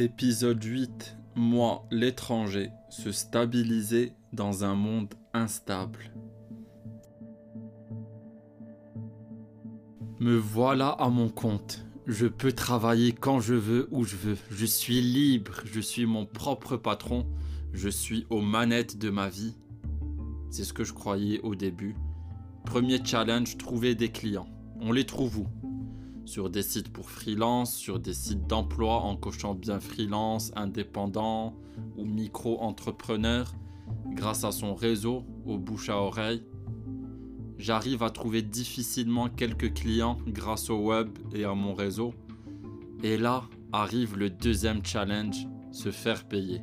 Épisode 8. Moi, l'étranger, se stabiliser dans un monde instable. Me voilà à mon compte. Je peux travailler quand je veux, où je veux. Je suis libre, je suis mon propre patron. Je suis aux manettes de ma vie. C'est ce que je croyais au début. Premier challenge, trouver des clients. On les trouve où? Sur des sites pour freelance, sur des sites d'emploi en cochant bien freelance, indépendant ou micro-entrepreneur. Grâce à son réseau, au bouche à oreille, j'arrive à trouver difficilement quelques clients grâce au web et à mon réseau. Et là arrive le deuxième challenge, se faire payer.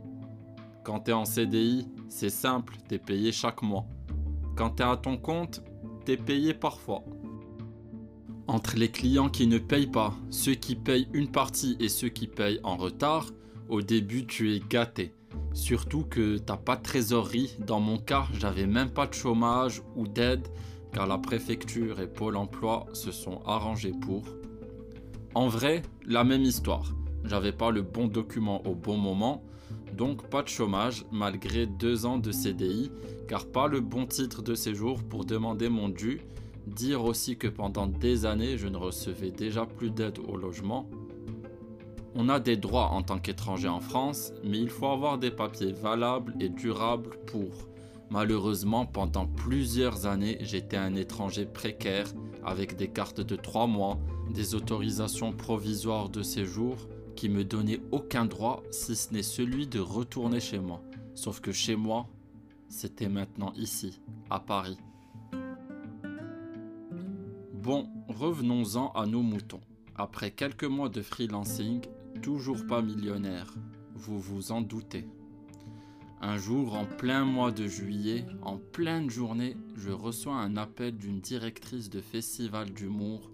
Quand tu es en CDI, c'est simple, tu es payé chaque mois. Quand tu es à ton compte, tu es payé parfois. Entre les clients qui ne payent pas, ceux qui payent une partie et ceux qui payent en retard, au début tu es gâté. Surtout que t'as pas de trésorerie. Dans mon cas, j'avais même pas de chômage ou d'aide car la préfecture et Pôle emploi se sont arrangés pour. En vrai, la même histoire. J'avais pas le bon document au bon moment, donc pas de chômage malgré deux ans de CDI, car pas le bon titre de séjour pour demander mon dû. Dire aussi que pendant des années, je ne recevais déjà plus d'aide au logement. On a des droits en tant qu'étranger en France, mais il faut avoir des papiers valables et durables pour. Malheureusement, pendant plusieurs années, j'étais un étranger précaire avec des cartes de 3 mois, des autorisations provisoires de séjour qui me donnaient aucun droit si ce n'est celui de retourner chez moi. Sauf que chez moi, c'était maintenant ici, à Paris. Bon, revenons-en à nos moutons. Après quelques mois de freelancing, toujours pas millionnaire, vous vous en doutez. Un jour, en plein mois de juillet, en pleine journée, je reçois un appel d'une directrice de festival d'humour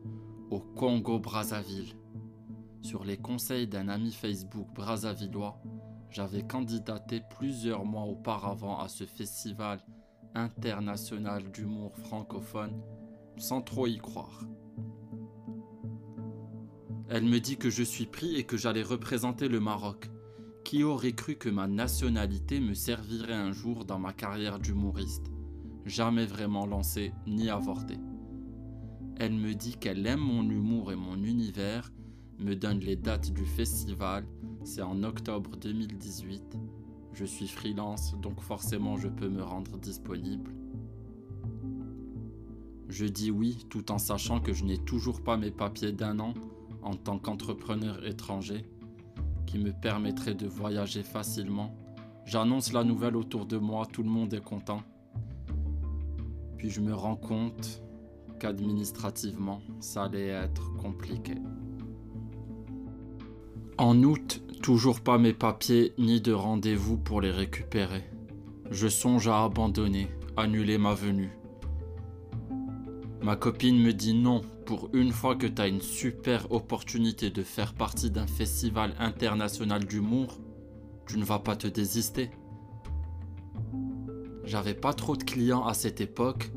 au Congo-Brazzaville. Sur les conseils d'un ami Facebook brazzavillois, j'avais candidaté plusieurs mois auparavant à ce festival international d'humour francophone sans trop y croire. Elle me dit que je suis pris et que j'allais représenter le Maroc. Qui aurait cru que ma nationalité me servirait un jour dans ma carrière d'humoriste? Jamais vraiment lancé ni avorté. Elle me dit qu'elle aime mon humour et mon univers, me donne les dates du festival, c'est en octobre 2018. Je suis freelance, donc forcément je peux me rendre disponible. Je dis oui tout en sachant que je n'ai toujours pas mes papiers d'un an en tant qu'entrepreneur étranger qui me permettrait de voyager facilement. J'annonce la nouvelle autour de moi, tout le monde est content. Puis je me rends compte qu'administrativement, ça allait être compliqué. En août, toujours pas mes papiers ni de rendez-vous pour les récupérer. Je songe à abandonner, annuler ma venue. Ma copine me dit non, pour une fois que tu as une super opportunité de faire partie d'un festival international d'humour, tu ne vas pas te désister. J'avais pas trop de clients à cette époque,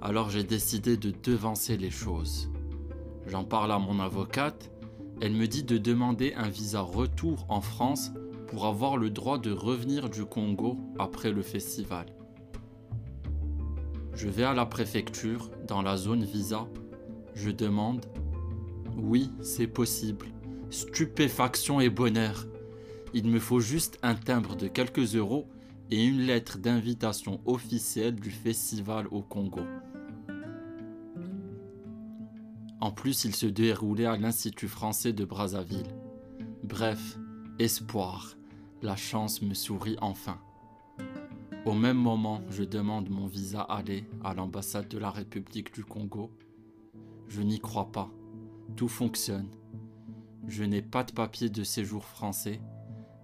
alors j'ai décidé de devancer les choses. J'en parle à mon avocate, elle me dit de demander un visa retour en France pour avoir le droit de revenir du Congo après le festival. Je vais à la préfecture, dans la zone visa. Je demande Oui, c'est possible. Stupéfaction et bonheur. Il me faut juste un timbre de quelques euros et une lettre d'invitation officielle du festival au Congo. En plus, il se déroulait à l'Institut français de Brazzaville. Bref, espoir. La chance me sourit enfin. Au même moment, je demande mon visa aller à l'ambassade de la République du Congo. Je n'y crois pas. Tout fonctionne. Je n'ai pas de papier de séjour français,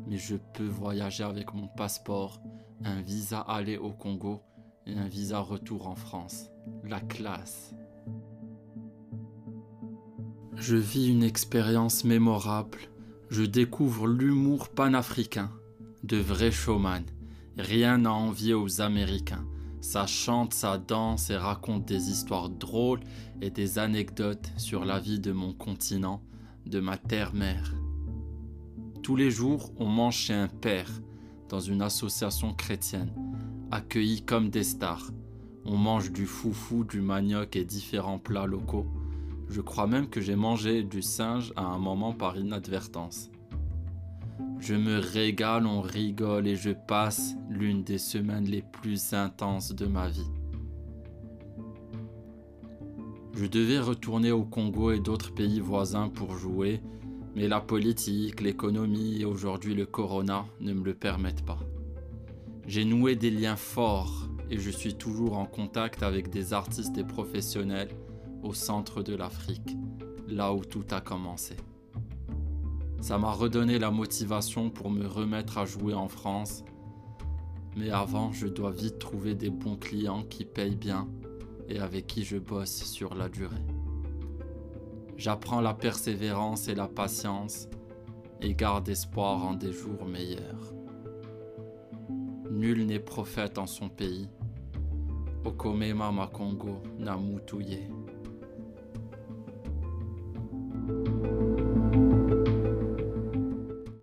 mais je peux voyager avec mon passeport, un visa aller au Congo et un visa retour en France. La classe. Je vis une expérience mémorable. Je découvre l'humour panafricain, de vrais showman. Rien à envier aux Américains. Ça chante, ça danse et raconte des histoires drôles et des anecdotes sur la vie de mon continent, de ma terre-mère. Tous les jours, on mange chez un père, dans une association chrétienne, accueillis comme des stars. On mange du foufou, du manioc et différents plats locaux. Je crois même que j'ai mangé du singe à un moment par inadvertance. Je me régale, on rigole et je passe l'une des semaines les plus intenses de ma vie. Je devais retourner au Congo et d'autres pays voisins pour jouer, mais la politique, l'économie et aujourd'hui le corona ne me le permettent pas. J'ai noué des liens forts et je suis toujours en contact avec des artistes et professionnels au centre de l'Afrique, là où tout a commencé. Ça m'a redonné la motivation pour me remettre à jouer en France. Mais avant, je dois vite trouver des bons clients qui payent bien et avec qui je bosse sur la durée. J'apprends la persévérance et la patience et garde espoir en des jours meilleurs. Nul n'est prophète en son pays. Okomema Makongo Namutuye.